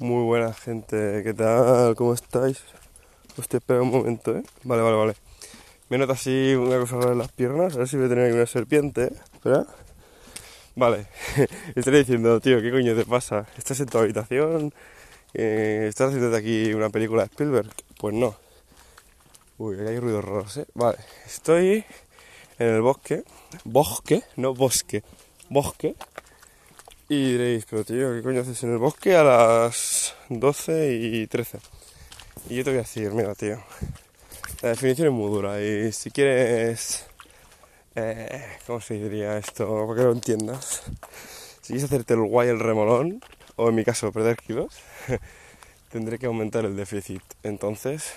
Muy buena gente, ¿qué tal? ¿Cómo estáis? Hostia, espera un momento, ¿eh? Vale, vale, vale. Me nota así una cosa rara en las piernas, a ver si voy a tener una serpiente, ¿eh? Espera. Vale, estoy diciendo, tío, ¿qué coño te pasa? ¿Estás en tu habitación? Eh, ¿Estás haciendo de aquí una película de Spielberg? Pues no. Uy, aquí hay ruidos raros, ¿eh? Vale, estoy en el bosque. ¿Bosque? No, bosque. Bosque y diréis, pero tío, ¿qué coño haces en el bosque a las 12 y 13? Y yo te voy a decir, mira, tío, la definición es muy dura y si quieres, eh, ¿cómo se diría esto? Para que lo entiendas. Si quieres hacerte el guay, el remolón, o en mi caso perder kilos, tendré que aumentar el déficit. Entonces,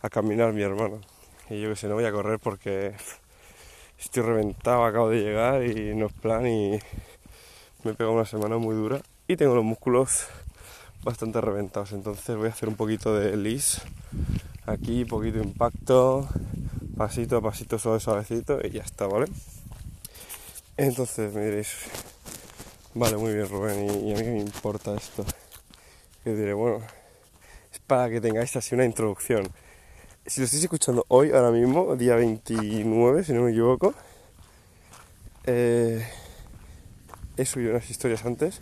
a caminar mi hermano. Y yo que sé, no voy a correr porque estoy reventado, acabo de llegar y no es plan y me he pegado una semana muy dura y tengo los músculos bastante reventados. Entonces voy a hacer un poquito de lis aquí, poquito impacto, pasito a pasito, suave, suavecito y ya está, ¿vale? Entonces me diréis, vale, muy bien Rubén, ¿y, a mí me importa esto? Yo diré, bueno, es para que tengáis así una introducción. Si lo estáis escuchando hoy, ahora mismo, día 29, si no me equivoco, eh, he subido unas historias antes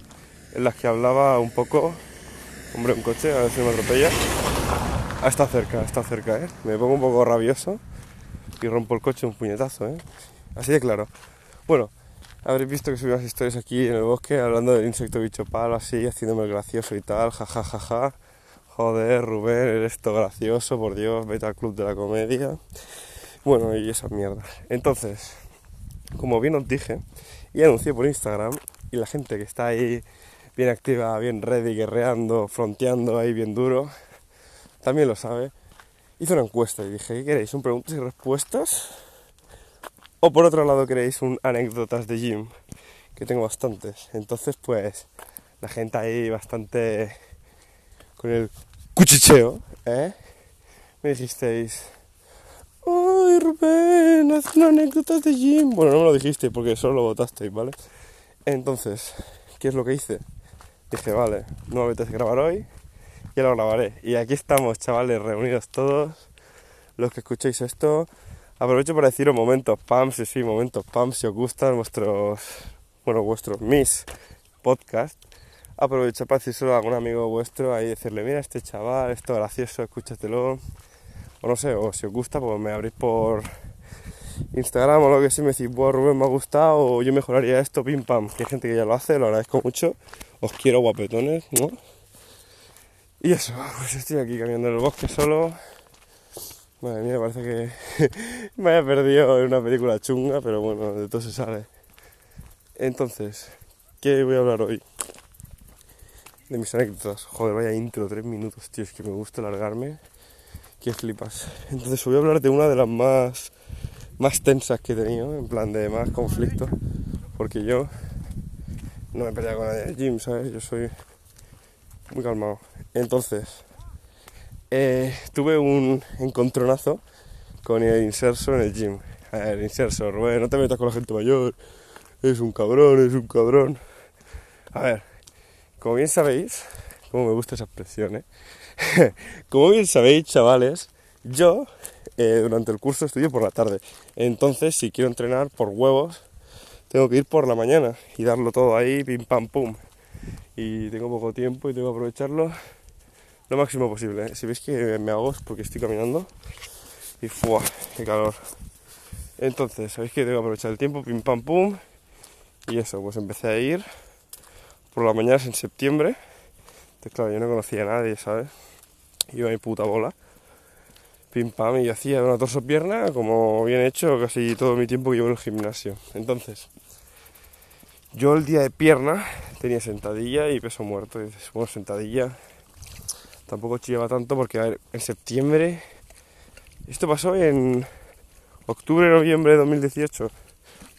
en las que hablaba un poco. Hombre, un coche, a ver si me atropella. Ah, está cerca, está cerca, ¿eh? Me pongo un poco rabioso y rompo el coche un puñetazo, ¿eh? Así de claro. Bueno, habréis visto que subí unas historias aquí en el bosque hablando del insecto bicho palo, así, haciéndome el gracioso y tal, jajajaja. Ja, ja, ja. Joder, Rubén, eres esto gracioso, por Dios, vete al club de la comedia. Bueno, y esa mierda. Entonces, como bien os dije, y anuncié por Instagram, y la gente que está ahí bien activa, bien ready, guerreando, fronteando ahí bien duro, también lo sabe, hice una encuesta y dije, ¿qué queréis? ¿Un preguntas y respuestas? O por otro lado queréis un anécdotas de gym, que tengo bastantes. Entonces, pues, la gente ahí bastante con el cuchicheo, ¿eh? Me dijisteis, ¡Ay, Rubén! Haz una anécdota de gym. Bueno, no me lo dijiste porque solo lo votasteis, ¿vale? Entonces, ¿qué es lo que hice? Dije, vale, no me apetece grabar hoy, ya lo grabaré. Y aquí estamos, chavales, reunidos todos, los que escuchéis esto. Aprovecho para deciros momentos pam, sí, sí, momentos pam, si os gustan vuestros, bueno, vuestros, mis podcast. Aprovecho para decírselo a algún amigo vuestro ahí, decirle, mira este chaval, esto gracioso, escúchatelo o no sé, o si os gusta, pues me abrís por Instagram o lo que sea, me decís, bueno, Rubén, me ha gustado, o yo mejoraría esto, pim pam, que hay gente que ya lo hace, lo agradezco mucho, os quiero guapetones, ¿no? Y eso, pues estoy aquí caminando en el bosque solo. Madre mía, parece que me haya perdido en una película chunga, pero bueno, de todo se sale. Entonces, ¿qué voy a hablar hoy? De mis anécdotas. Joder, vaya intro, tres minutos, tío, es que me gusta alargarme que flipas. Entonces voy a hablar de una de las más, más tensas que he tenido, en plan de más conflicto, porque yo no me peleado con nadie en gym, ¿sabes? Yo soy muy calmado. Entonces, eh, tuve un encontronazo con el inserso en el gym. El inserso, Rubén, no te metas con la gente mayor, es un cabrón, es un cabrón. A ver, como bien sabéis, como me gusta esa expresión, ¿eh? Como bien sabéis, chavales, yo eh, durante el curso estudio por la tarde. Entonces, si quiero entrenar por huevos, tengo que ir por la mañana y darlo todo ahí, pim pam pum. Y tengo poco tiempo y tengo que aprovecharlo lo máximo posible. ¿eh? Si veis que me hago es porque estoy caminando y ¡fua! ¡Qué calor! Entonces, sabéis que tengo que aprovechar el tiempo, pim pam pum. Y eso, pues empecé a ir por las mañanas en septiembre. Entonces, claro, yo no conocía a nadie, ¿sabes? Iba mi puta bola. Pim pam, y hacía una torso pierna como bien hecho casi todo mi tiempo que llevo en el gimnasio. Entonces, yo el día de pierna tenía sentadilla y peso muerto. Y bueno, sentadilla tampoco chillaba tanto porque, a ver, en septiembre. Esto pasó en octubre, noviembre de 2018,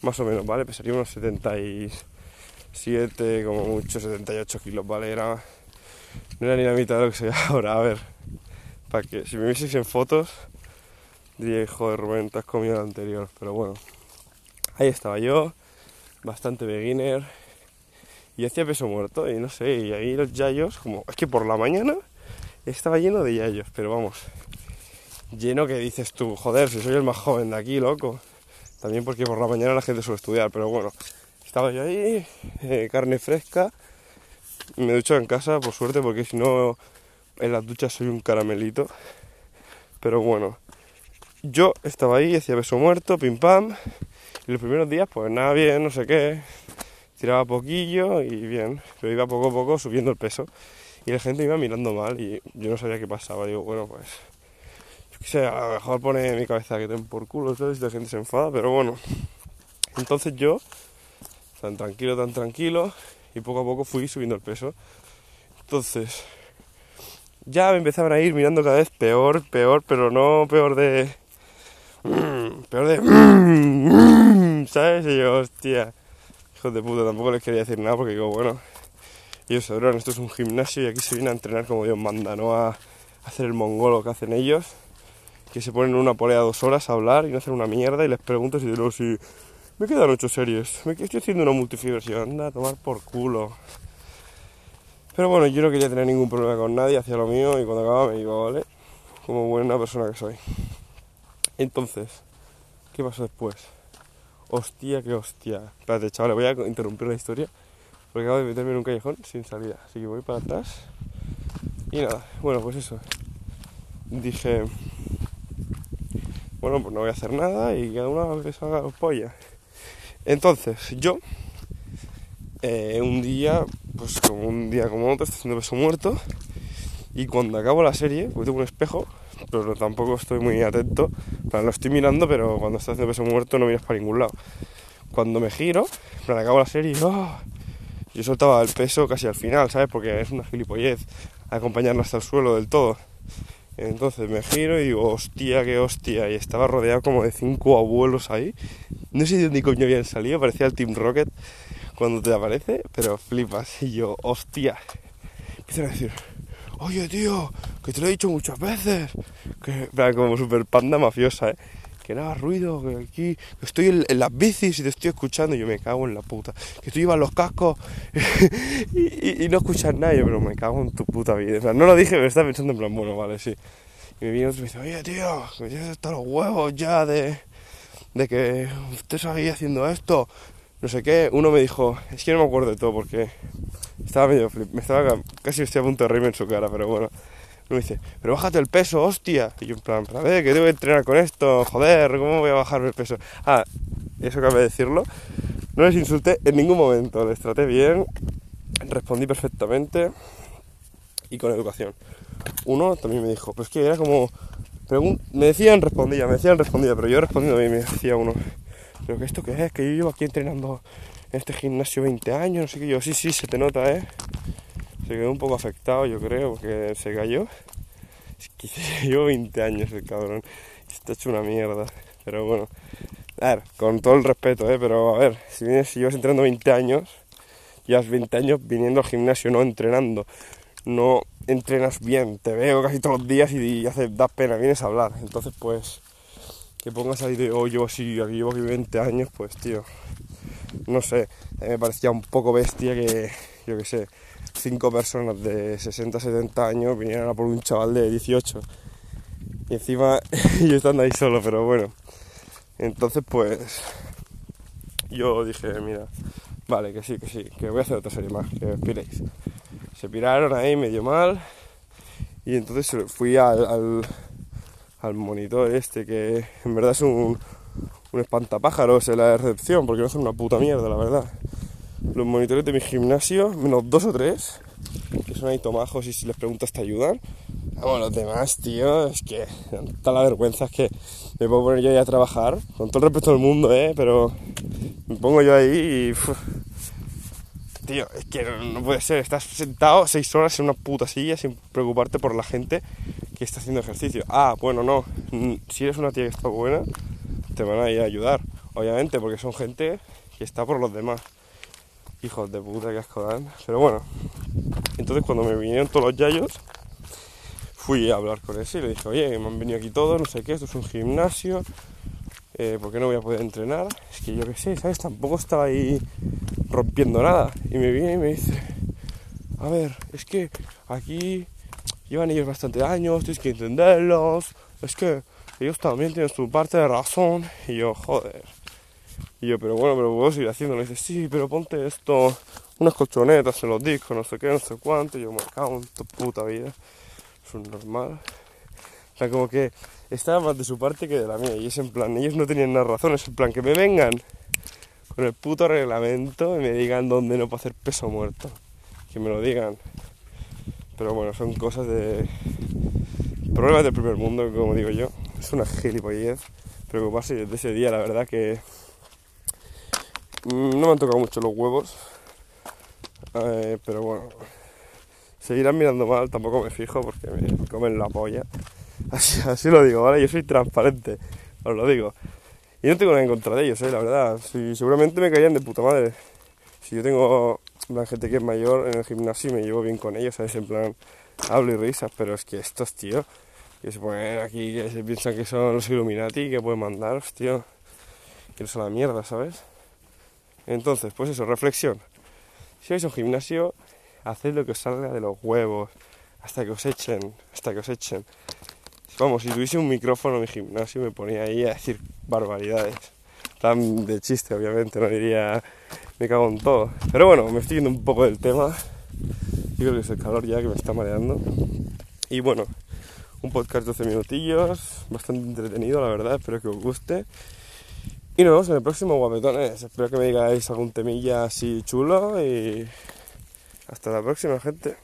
más o menos, ¿vale? Pesaría unos 77, como mucho, 78 kilos, ¿vale? Era, no era ni la mitad de lo que soy ahora, a ver para que si me vieseis en fotos diría joder Rubén, te has comido el anterior, pero bueno, ahí estaba yo, bastante beginner y hacía peso muerto y no sé, y ahí los yayos, como es que por la mañana estaba lleno de yayos, pero vamos, lleno que dices tú, joder, si soy el más joven de aquí, loco. También porque por la mañana la gente suele estudiar, pero bueno, estaba yo ahí, eh, carne fresca, me ducho en casa, por suerte, porque si no, en las duchas soy un caramelito. Pero bueno, yo estaba ahí, hacía beso muerto, pim pam, y los primeros días, pues nada bien, no sé qué, tiraba poquillo y bien, pero iba poco a poco subiendo el peso. Y la gente iba mirando mal y yo no sabía qué pasaba. Digo, bueno, pues, yo a lo mejor pone mi cabeza que ten por culo, ¿sabes? Y la gente se enfada, pero bueno. Entonces yo, tan tranquilo, tan tranquilo, y poco a poco fui subiendo el peso. Entonces, ya me empezaban a ir mirando cada vez peor, peor, pero no peor de. peor de. ¿Sabes? Y yo, hostia, hijos de puta, tampoco les quería decir nada porque digo, bueno, ellos sabrán, esto es un gimnasio y aquí se viene a entrenar como Dios manda, no a hacer el mongolo que hacen ellos, que se ponen una polea dos horas a hablar y no hacen una mierda y les pregunto si luego si me quedan ocho series, me estoy haciendo una multifibración, anda a tomar por culo. Pero bueno, yo no quería tener ningún problema con nadie, hacía lo mío y cuando acababa me iba, ¿vale? Como buena persona que soy. Entonces, ¿qué pasó después? Hostia, qué hostia. Espérate, chaval, voy a interrumpir la historia porque acabo de meterme en un callejón sin salida. Así que voy para atrás. Y nada, bueno, pues eso. Dije, bueno, pues no voy a hacer nada y cada uno que salga los pollas. Entonces, yo, eh, un día, pues como un día como otro, estoy haciendo peso muerto. Y cuando acabo la serie, pues tengo un espejo, pero tampoco estoy muy atento. Lo estoy mirando, pero cuando estoy haciendo peso muerto no miras para ningún lado. Cuando me giro, para acabo la serie, ¡oh! yo soltaba el peso casi al final, ¿sabes? Porque es una gilipollez acompañarlo hasta el suelo del todo. Entonces me giro y digo, hostia, qué hostia. Y estaba rodeado como de cinco abuelos ahí. No sé de dónde coño habían salido, parecía el Team Rocket cuando te aparece, pero flipas. Y yo, hostia. Empiezan a decir, oye tío, que te lo he dicho muchas veces. Que, como super panda mafiosa, ¿eh? que no hagas ruido, que aquí estoy en, las bicis y te estoy escuchando. Y yo me cago en la puta. Que tú llevas los cascos y, no escuchas nada. Yo, pero me cago en tu puta vida. O sea, no lo dije, me estaba pensando en plan, bueno, vale, sí. Y me viene otro y me dice, oye tío, que tienes hasta los huevos ya de, de que estés ahí haciendo esto. No sé qué. Uno me dijo, es que no me acuerdo de todo porque estaba medio flip. Me estaba casi estoy a punto de reírme en su cara, pero bueno me dice, pero bájate el peso, hostia. Y yo en plan, a ver, que debo entrenar con esto, joder, ¿cómo voy a bajar el peso? Ah, eso cabe decirlo. No les insulté en ningún momento, les traté bien, respondí perfectamente y con educación. Uno también me dijo, pues que era como, me decían respondía, me decían respondía, pero yo respondiendo bien me decía uno, pero que esto qué es, que yo llevo aquí entrenando en este gimnasio 20 años, no sé qué, yo sí, sí, se te nota, ¿eh? se quedó un poco afectado, yo creo, porque se cayó. Es que llevo 20 años el cabrón. Está hecho una mierda. Pero bueno, a ver, con todo el respeto, ¿eh? Pero a ver, si vienes, si llevas entrenando 20 años, llevas 20 años viniendo al gimnasio, no entrenando. No entrenas bien, te veo casi todos los días y, hace, da pena, vienes a hablar. Entonces, pues, que pongas ahí de, oh, yo sí, aquí llevo aquí 20 años, pues, tío, no sé, me parecía un poco bestia que, yo qué sé, cinco personas de 60, 70 años vinieran a por un chaval de 18. Y encima yo estando ahí solo, pero bueno. Entonces pues yo dije, mira, vale, que sí, que sí, que voy a hacer otra serie más, que os piréis. Se piraron ahí medio mal y entonces fui al, monitor este, que en verdad es un, un espantapájaros en la recepción, porque no hacen una puta mierda, la verdad los monitores de mi gimnasio, menos dos o tres, que son ahí tomajos y si les preguntas te ayudan. Vamos, los demás, tío, es que da la vergüenza, es que me puedo poner yo ahí a trabajar, con todo el respeto del mundo, ¿eh? Pero me pongo yo ahí y... tío, es que no, puede ser, estás sentado seis horas en una puta silla sin preocuparte por la gente está haciendo ejercicio. Ah, bueno, no, si eres una tía que está buena, te van a ir a ayudar, obviamente, porque son gente que está por los demás. Hijos de puta que asco dan. Pero bueno, entonces cuando me vinieron todos los yayos, fui a hablar con ese y le dije, oye, me han venido aquí todos, no sé qué, esto es un gimnasio, eh, ¿por qué no voy a poder entrenar? Es que yo qué sé, ¿sabes? Tampoco estaba ahí rompiendo nada. Y me viene y me dice, a ver, es que aquí llevan ellos bastante años, tienes que entenderlos, es que ellos también tienen su parte de razón. Y yo, joder. Y yo, pero bueno, pero puedo seguir haciéndolo. Y dice, sí, pero ponte esto, unas colchonetas en los discos, no sé qué, no sé cuánto. Y yo, me cago en puta vida. Es un normal. O como que estaba más de su parte que de la mía. Y es en plan, ellos no tenían nada razón, es en plan que me vengan con el puto reglamento y me digan dónde no puedo hacer peso muerto. Que me lo digan. Pero bueno, son cosas de. Problemas del primer mundo, como digo yo. Es una gilipollez preocuparse desde ese día, la verdad que. mm, No me han tocado mucho los huevos. Eh, pero bueno. Seguirán mirando mal, tampoco me fijo porque me comen la polla. Así, así lo digo, ¿vale? Yo soy transparente, os lo digo. Y no tengo nada en contra de ellos, ¿eh? La verdad. Sí, seguramente me caían de puta madre. Si yo tengo plan, gente que es mayor en el gimnasio y me llevo bien con ellos, ¿sabes? En plan, hablo y risas, pero es que estos, tío, que se ponen aquí, que se piensan que son los Illuminati, que pueden mandaros, tío. Que son la mierda, ¿sabes? Entonces, pues eso, reflexión. Si vais a un gimnasio, haced lo que os salga de los huevos, hasta que os echen, hasta que os echen. Vamos, si tuviese un micrófono en mi gimnasio me ponía ahí a decir barbaridades. Tan de chiste, obviamente, no diría me cago en todo. Pero bueno, me estoy yendo un poco del tema. Yo creo que es el calor ya que me está mareando. Y bueno, un podcast de 12 minutillos, bastante entretenido, la verdad, espero que os guste. Y nos vemos en el próximo guapetones. Espero que me digáis algún temilla así chulo y hasta la próxima, gente.